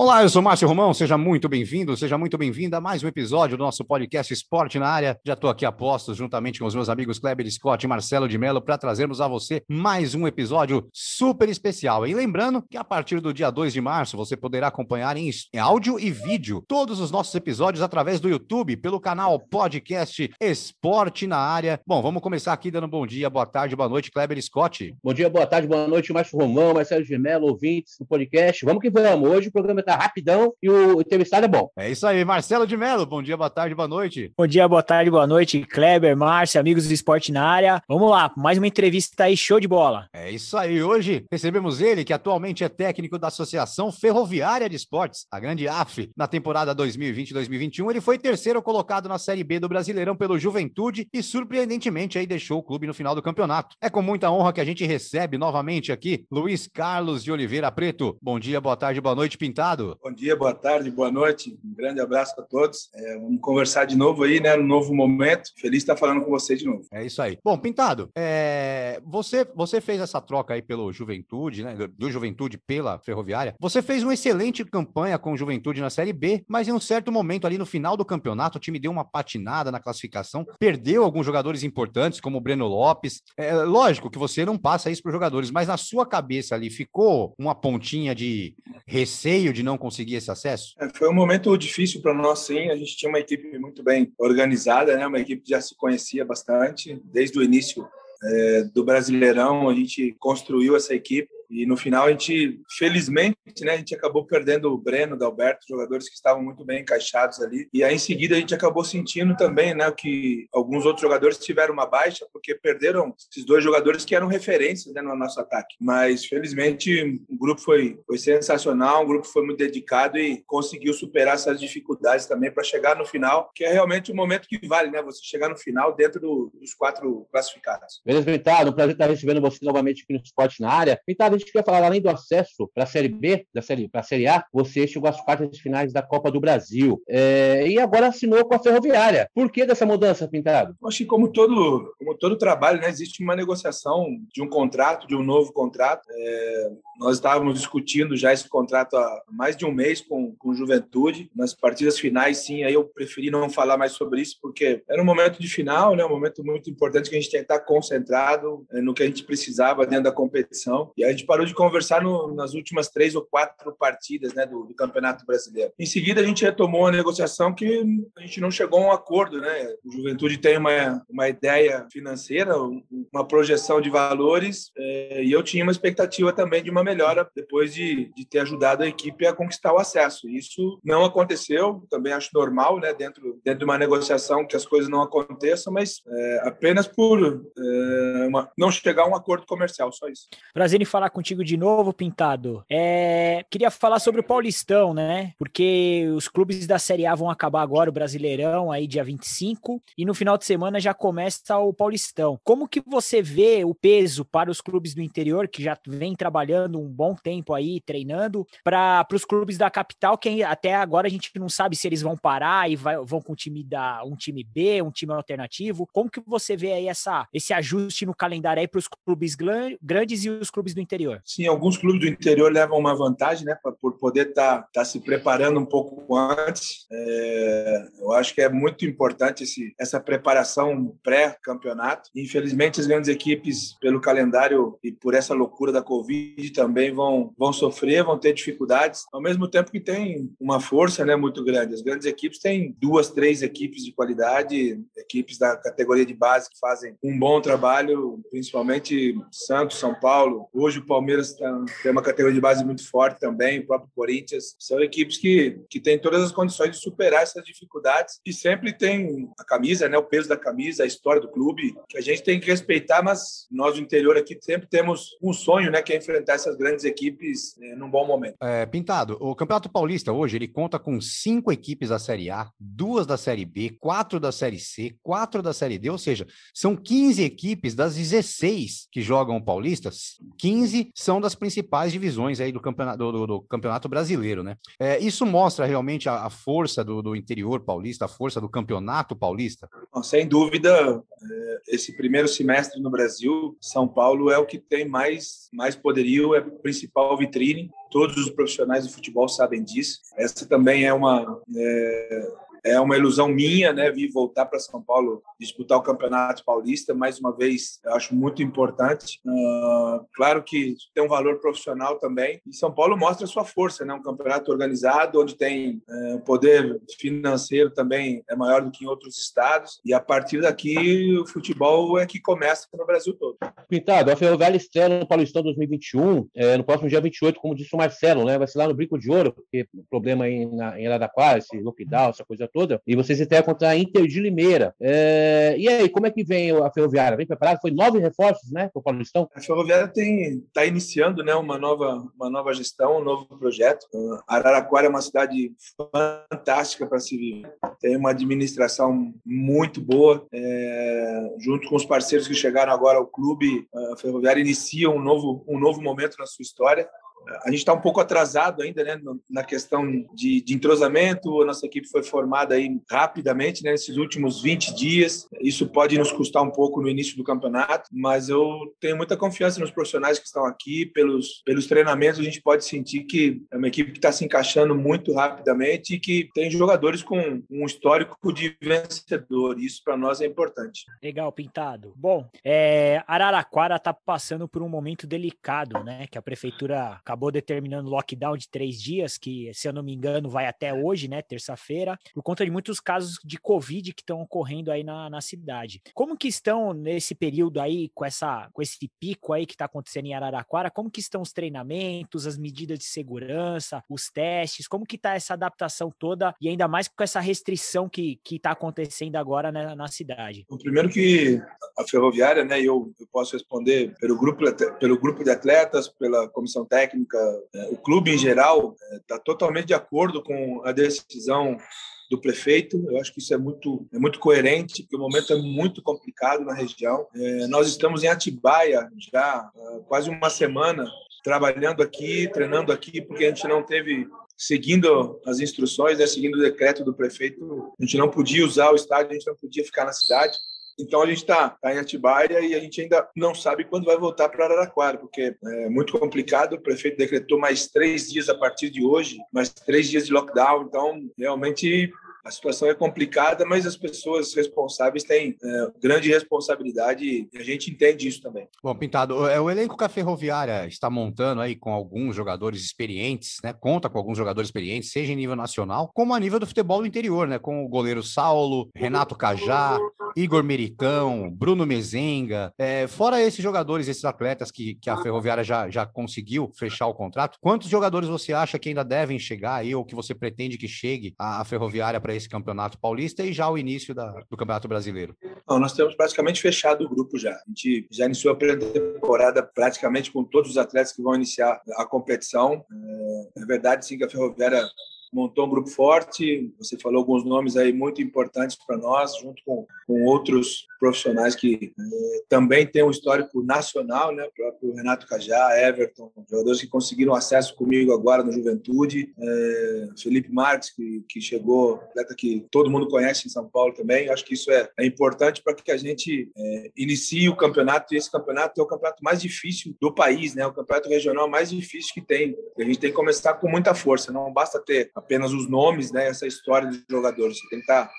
Olá, eu sou Márcio Romão, seja muito bem-vindo, seja muito bem-vinda a mais um episódio do nosso podcast Esporte na Área. Já estou aqui a postos, juntamente com os meus amigos Kleber Scott e Marcelo de Mello, para trazermos a você mais um episódio super especial. E lembrando que a partir do dia 2 de março você poderá acompanhar em áudio e vídeo todos os nossos episódios através do YouTube, pelo canal Podcast Esporte na Área. Bom, vamos começar aqui dando bom dia, boa tarde, boa noite, Kleber Scott. Bom dia, boa tarde, boa noite, Márcio Romão, Marcelo de Mello, ouvintes do podcast. Vamos que vamos. Hoje o programa tá rapidão e o entrevistado é bom. É isso aí, Marcelo de Mello, bom dia, boa tarde, boa noite. Bom dia, boa tarde, boa noite, Kleber, Márcia, amigos do esporte na área. Vamos lá, mais uma entrevista aí, show de bola. É isso aí, hoje recebemos ele, que atualmente é técnico da Associação Ferroviária de Esportes, a grande AF, na temporada 2020-2021. Ele foi terceiro colocado na Série B do Brasileirão pelo Juventude e, surpreendentemente, aí deixou o clube no final do campeonato. É com muita honra que a gente recebe novamente aqui Luiz Carlos de Oliveira Preto. Bom dia, boa tarde, boa noite, Pintado. Bom dia, boa tarde, boa noite. Um grande abraço para todos. É, vamos conversar de novo aí, né? No novo momento. Feliz de estar falando com você de novo. É isso aí. Bom, Pintado, é, você, você fez essa troca aí pelo Juventude, né? Do Juventude pela Ferroviária. Você fez uma excelente campanha com o Juventude na Série B, mas em um certo momento ali no final do campeonato, o time deu uma patinada na classificação, perdeu alguns jogadores importantes, como o Breno Lopes. É lógico que você não passa isso para os jogadores, mas na sua cabeça ali ficou uma pontinha de receio de não conseguir esse acesso? É, foi um momento difícil para nós, sim. A gente tinha uma equipe muito bem organizada, né? uma equipe que já se conhecia bastante desde o início é, do Brasileirão. A gente construiu essa equipe e no final a gente, felizmente, né, a gente acabou perdendo o Breno, o Alberto, jogadores que estavam muito bem encaixados ali. E aí em seguida a gente acabou sentindo também, né, que alguns outros jogadores tiveram uma baixa porque perderam esses dois jogadores que eram referências né, no nosso ataque. Mas felizmente o grupo foi, foi sensacional, o grupo foi muito dedicado e conseguiu superar essas dificuldades também para chegar no final, que é realmente o momento que vale, né? Você chegar no final dentro do, dos quatro classificados. Beleza, Vitado, um prazer estar recebendo você novamente aqui no Esporte na área. Vitado, a gente quer falar, além do acesso para a Série B, da série, para a Série A, você chegou às quartas finais da Copa do Brasil. É, e agora assinou com a Ferroviária. Por que dessa mudança, Pintado? Acho que como todo, como todo trabalho, né, existe uma negociação de um contrato, de um novo contrato. É, nós estávamos discutindo já esse contrato há mais de um mês com, com Juventude. Nas partidas finais, sim, aí eu preferi não falar mais sobre isso, porque era um momento de final, né, um momento muito importante que a gente tem que estar concentrado é, no que a gente precisava dentro da competição. E a gente parou de conversar no, nas últimas três ou quatro partidas né, do, do, Campeonato Brasileiro. Em seguida, a gente retomou a negociação que a gente não chegou a um acordo. Né? O Juventude tem uma, uma ideia financeira, uma projeção de valores, é, e eu tinha uma expectativa também de uma melhora depois de, de ter ajudado a equipe a conquistar o acesso. Isso não aconteceu, também acho normal, né, dentro, dentro de uma negociação que as coisas não aconteçam, mas é, apenas por é, uma, não chegar a um acordo comercial, só isso. Prazer em falar contigo contigo de novo, Pintado. É, queria falar sobre o Paulistão, né? Porque os clubes da Série A vão acabar agora, o Brasileirão, aí dia 25, e no final de semana já começa o Paulistão. Como que você vê o peso para os clubes do interior, que já vem trabalhando um bom tempo aí, treinando, para os clubes da capital, que até agora a gente não sabe se eles vão parar e vai, vão com um time, da, um time B, um time alternativo. Como que você vê aí essa, esse ajuste no calendário aí para os clubes grandes e os clubes do interior? Sim, alguns clubes do interior levam uma vantagem, né, por poder estar tá, tá se preparando um pouco antes. É, eu acho que é muito importante esse, essa preparação pré-campeonato. Infelizmente, as grandes equipes, pelo calendário e por essa loucura da Covid, também vão, vão sofrer, vão ter dificuldades, ao mesmo tempo que tem uma força né, muito grande. As grandes equipes têm duas, três equipes de qualidade, equipes da categoria de base que fazem um bom trabalho, principalmente Santos, São Paulo, hoje o Paulo Palmeiras tem uma categoria de base muito forte também, o próprio Corinthians. São equipes que, que têm todas as condições de superar essas dificuldades e sempre tem a camisa, né, o peso da camisa, a história do clube, que a gente tem que respeitar, mas nós do interior aqui sempre temos um sonho, né, que é enfrentar essas grandes equipes né, num bom momento. É, Pintado, o Campeonato Paulista hoje ele conta com cinco equipes da Série A, duas da Série B, quatro da Série C, quatro da Série D, ou seja, são 15 equipes das 16 que jogam o Paulista, 15 são das principais divisões aí do campeonato, do, do campeonato brasileiro, né? É, isso mostra realmente a, a força do, do, interior paulista, a força do campeonato paulista? Sem dúvida, é, esse primeiro semestre no Brasil, São Paulo é o que tem mais, mais poderio, é a principal vitrine. Todos os profissionais do futebol sabem disso. Essa também é uma. É é uma ilusão minha, né, vir voltar para São Paulo disputar o Campeonato Paulista, mais uma vez, eu acho muito importante. Uh, claro que tem um valor profissional também, e São Paulo mostra sua força, né, um campeonato organizado, onde tem uh, poder financeiro também é maior do que em outros estados, e a partir daqui o futebol é que começa no Brasil todo. Pintado, estreia no Paulistão 2021, é, no próximo dia 28, como disse o Marcelo, né, vai ser lá no Brinco de Ouro, porque problema aí na, em Araraquara, esse lockdown, essa coisa toda, e vocês estreiam contra a Inter de Limeira. É, e aí, como é que vem a Ferroviária? Vem preparada? Foi nove reforços, né, para o Paulistão? A Ferroviária está iniciando né, uma, nova, uma nova gestão, um novo projeto. Araraquara é uma cidade fantástica para se viver. Tem uma administração muito boa. É, junto com os parceiros que chegaram agora ao clube, a Ferroviária inicia um novo, um novo momento na sua história a gente está um pouco atrasado ainda né, na questão de, de, entrosamento. A nossa equipe foi formada aí rapidamente né, nesses últimos 20 dias. Isso pode nos custar um pouco no início do campeonato, mas eu tenho muita confiança nos profissionais que estão aqui. Pelos, pelos treinamentos, a gente pode sentir que é uma equipe que está se encaixando muito rapidamente e que tem jogadores com um histórico de vencedor. Isso para nós é importante. Legal, Pintado. Bom, é, Araraquara está passando por um momento delicado, né? Que a prefeitura acabou determinando lockdown de três dias, que, se eu não me engano, vai até hoje, né, terça-feira, por conta de muitos casos de Covid que estão ocorrendo aí na, na cidade. Como que estão nesse período aí, com, essa, com esse pico aí que está acontecendo em Araraquara, como que estão os treinamentos, as medidas de segurança, os testes, como que está essa adaptação toda e ainda mais com essa restrição que está acontecendo agora na, na cidade? O primeiro que a ferroviária, né, eu, eu posso responder pelo grupo, pelo grupo de atletas, pela comissão técnica, técnica, é, o clube em geral está é, totalmente de acordo com a decisão do prefeito. Eu acho que isso é muito, é muito coerente, porque o momento é muito complicado na região. É, nós estamos em Atibaia já quase uma semana, trabalhando aqui, treinando aqui, porque a gente não teve seguindo as instruções, né, seguindo o decreto do prefeito, a gente não podia usar o estádio, a gente não podia ficar na cidade. Então a gente está tá em Atibaia e a gente ainda não sabe quando vai voltar para Araraquara, porque é muito complicado. O prefeito decretou mais três dias a partir de hoje, mais três dias de lockdown. Então, realmente a situação é complicada, mas as pessoas responsáveis têm é, grande responsabilidade e a gente entende isso também. Bom, Pintado, é o elenco que a Ferroviária está montando aí com alguns jogadores experientes, né? Conta com alguns jogadores experientes, seja em nível nacional, como a nível do futebol do interior, né? Com o goleiro Saulo, Renato Cajá, Igor Mericão, Bruno Mezenga. É, fora esses jogadores, esses atletas que, que a Ferroviária já, já conseguiu fechar o contrato, quantos jogadores você acha que ainda devem chegar aí ou que você pretende que chegue a, a Ferroviária para esse Campeonato Paulista e já o início da, do Campeonato Brasileiro? Não, nós temos praticamente fechado o grupo já. A gente já iniciou a pré-temporada praticamente com todos os atletas que vão iniciar a competição. É, é verdade, sim, que a Ferroviária montou um grupo forte. Você falou alguns nomes aí muito importantes para nós, junto com, com outros profissionais que eh, também têm um histórico nacional, né? O próprio Renato Cajá, Everton, jogadores que conseguiram acesso comigo agora no Juventude, eh, Felipe Marques, que, que chegou, atleta que todo mundo conhece em São Paulo também. Eu acho que isso é, é importante para que a gente eh, inicie o campeonato, e esse campeonato é o campeonato mais difícil do país, né? O campeonato regional mais difícil que tem. A gente tem que começar com muita força, não basta ter apenas os nomes, né, essa história dos jogadores. Você tem que estar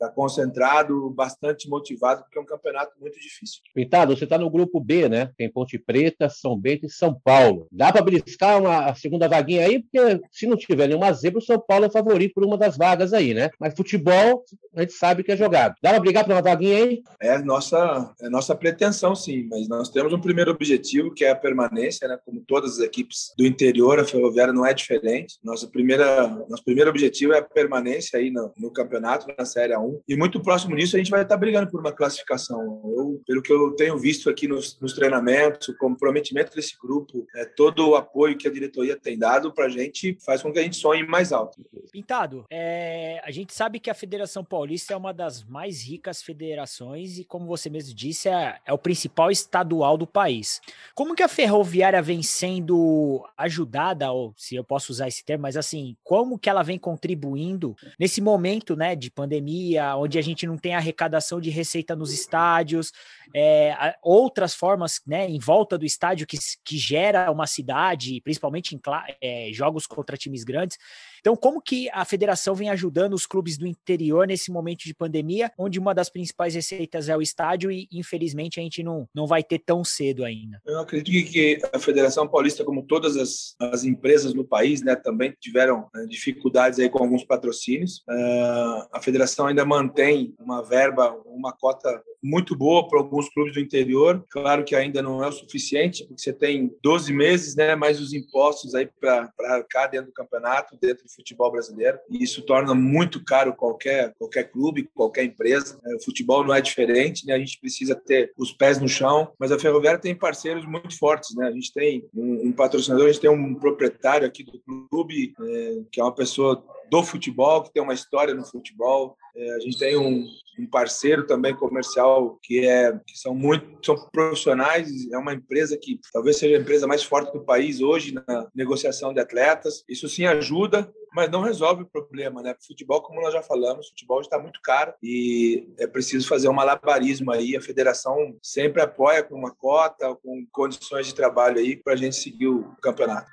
está concentrado, bastante motivado, porque é um campeonato muito difícil. Pintado, você está no grupo B, né? Tem Ponte Preta, São Bento e São Paulo. Dá para beliscar uma segunda vaguinha aí, porque se não tiver nenhuma zebra, o São Paulo é favorito por uma das vagas aí, né? Mas futebol, a gente sabe que é jogado. Dá para brigar por uma vaguinha aí? É nossa, é nossa pretensão, sim, mas nós temos um primeiro objetivo, que é a permanência, né? Como todas as equipes do interior, a Ferroviária não é diferente. Nossa primeira, nosso primeiro objetivo é a permanência aí no, no campeonato, na Série A1. E muito próximo disso, a gente vai estar brigando por uma classificação. Eu, pelo que eu tenho visto aqui nos, nos treinamentos, o comprometimento desse grupo, é, todo o apoio que a diretoria tem dado para a gente faz com que a gente sonhe mais alto. Pintado, é, a gente sabe que a Federação Paulista é uma das mais ricas federações e, como você mesmo disse, é, é o principal estadual do país. Como que a Ferroviária vem sendo ajudada, ou se eu posso usar esse termo, mas assim, como que ela vem contribuindo nesse momento, né, de pandemia, onde a gente não tem arrecadação de receita nos estádios, é, outras formas, né, em volta do estádio que, que gera uma cidade, principalmente em é, jogos contra times grandes. Então, como que a federação vem ajudando os clubes do interior nesse momento de pandemia, onde uma das principais receitas é o estádio e, infelizmente, a gente não, não vai ter tão cedo ainda? Eu acredito que a Federação Paulista, como todas as, as empresas no país, né, também tiveram né, dificuldades aí com alguns patrocínios. Uh, a federação ainda mantém uma verba, uma cota muito boa para alguns clubes do interior. Claro que ainda não é o suficiente, porque você tem 12 meses, né, mais os impostos aí para cá dentro do campeonato, dentro futebol brasileiro. E isso torna muito caro qualquer, qualquer clube, qualquer empresa. É, o futebol não é diferente, né? A gente precisa ter os pés no chão, mas a Ferroviária tem parceiros muito fortes, né? A gente tem um, um patrocinador, a gente tem um proprietário aqui do clube, é, que é uma pessoa do futebol, que tem uma história no futebol. É, a gente tem um, um, parceiro também comercial que é que são muito são profissionais. É uma empresa que talvez seja a empresa mais forte do país hoje na negociação de atletas. Isso sim ajuda, mas não resolve o problema, né? Futebol, como nós já falamos, futebol está muito caro e é preciso fazer um malabarismo aí. A federação sempre apoia com uma cota, com condições de trabalho aí para a gente seguir o campeonato.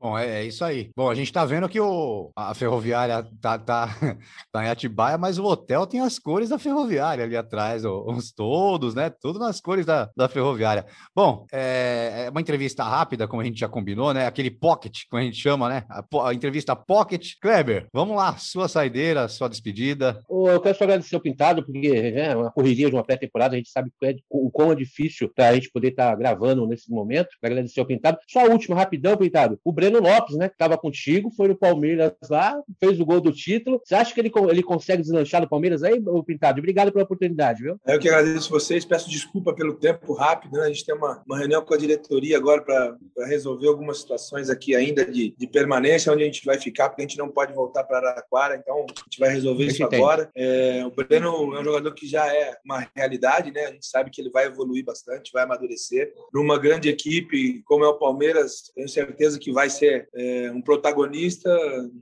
Bom, é, é, isso aí. Bom, a gente tá vendo que o, a ferroviária tá, tá, tá em Atibaia, mas o hotel tem as cores da ferroviária ali atrás, os todos, né? Tudo nas cores da, da ferroviária. Bom, é, é, uma entrevista rápida, como a gente já combinou, né? Aquele pocket, como a gente chama, né? A, a entrevista pocket. Kleber, vamos lá, sua saideira, sua despedida. Eu quero só agradecer o Pintado, porque é uma correria de uma pré-temporada, a gente sabe é, o quão é difícil para a gente poder estar tá gravando nesse momento. Agradecer o Pintado. Só a última, rapidão, Pintado. O Breno Lopes, né, que estava contigo, foi no Palmeiras lá, fez o gol do título. Você acha que ele, ele consegue deslanchar no Palmeiras aí, Pintado? Obrigado pela oportunidade, viu? Eu que agradeço vocês, peço desculpa pelo tempo rápido, né? A gente tem uma, uma reunião com a diretoria agora para resolver algumas situações aqui ainda de, de permanência, onde a gente vai ficar, porque a gente não pode voltar para Araraquara, então a gente vai resolver isso agora. É, o Breno é um jogador que já é uma realidade, né? A gente sabe que ele vai evoluir bastante, vai amadurecer. Numa grande equipe como é o Palmeiras, tenho certeza que vai ser é, um protagonista,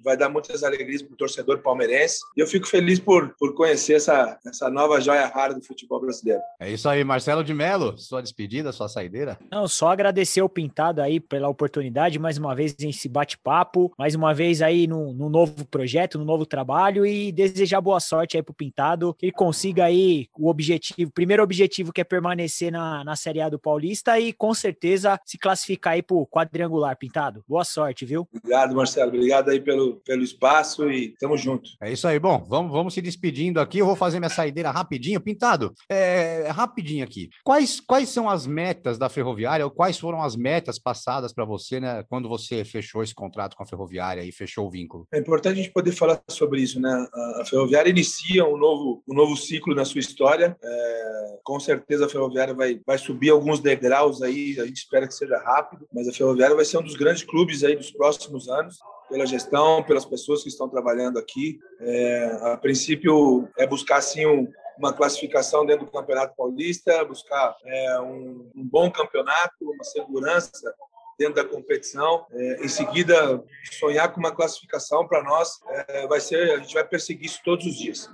vai dar muitas alegrias para o torcedor palmeirense. E eu fico feliz por, por conhecer essa, essa nova joia rara do futebol brasileiro. É isso aí, Marcelo de Mello, sua despedida, sua saideira. Não, só agradecer o Pintado aí pela oportunidade, mais uma vez esse bate-papo, mais uma vez aí no, no novo projeto, no novo trabalho e desejar boa sorte aí pro Pintado, que ele consiga aí o objetivo, primeiro objetivo que é permanecer na, na Série A do Paulista e com certeza se classificar aí pro quadrangular, Pintado. Boa sorte, viu? Obrigado, Marcelo. Obrigado aí pelo, pelo espaço e tamo junto. É isso aí. Bom, vamos, vamos se despedindo aqui. Eu vou fazer minha saideira rapidinho. Pintado, é, rapidinho aqui. Quais, quais são as metas da Ferroviária ou quais foram as metas passadas para você, né, quando você fechou esse contrato com a Ferroviária e fechou o vínculo? É importante a gente poder falar sobre isso, né? A Ferroviária inicia um novo, um novo ciclo na sua história. É, com certeza a Ferroviária vai, vai subir alguns degraus aí, a gente espera que seja rápido, mas a Ferroviária vai ser um dos grandes clubes aí dos próximos anos, pela gestão, pelas pessoas que estão trabalhando aqui. É, a princípio, é buscar, sim, um, uma classificação dentro do Campeonato Paulista, buscar é, um, um, bom campeonato, uma segurança dentro da competição. É, em seguida, sonhar com uma classificação para nós é, vai ser, a gente vai perseguir isso todos os dias.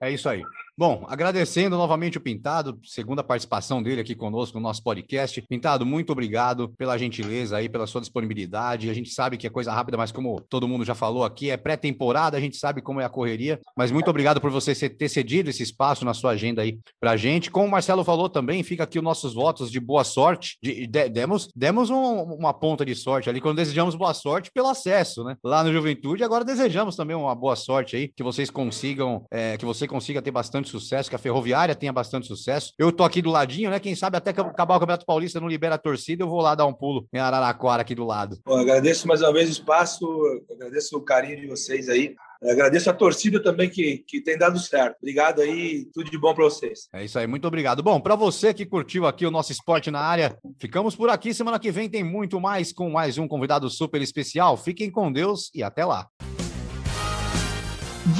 É isso aí. Bom, agradecendo novamente o Pintado, segunda participação dele aqui conosco no nosso podcast. Pintado, muito obrigado pela gentileza aí, pela sua disponibilidade. A gente sabe que é coisa rápida, mas como todo mundo já falou aqui, é pré-temporada, a gente sabe como é a correria. Mas muito obrigado por você ter cedido esse espaço na sua agenda aí pra gente. Como o Marcelo falou também, fica aqui os nossos votos de boa sorte. De, de, demos demos um, uma ponta de sorte ali quando desejamos boa sorte pelo acesso, né? Lá no Juventude. Agora desejamos também uma boa sorte aí, que vocês consigam, é, que você consiga ter bastante sucesso, que a Ferroviária tenha bastante sucesso. Eu tô aqui do ladinho, né? Quem sabe até que acabar o Campeonato Paulista não libera a torcida, eu vou lá dar um pulo em Araraquara aqui do lado. Bom, agradeço mais uma vez o espaço, agradeço o carinho de vocês aí. Agradeço a torcida também que, que tem dado certo. Obrigado aí, tudo de bom para vocês. É isso aí, muito obrigado. Bom, para você que curtiu aqui o nosso esporte na área, ficamos por aqui. Semana que vem tem muito mais com mais um convidado super especial. Fiquem com Deus e até lá.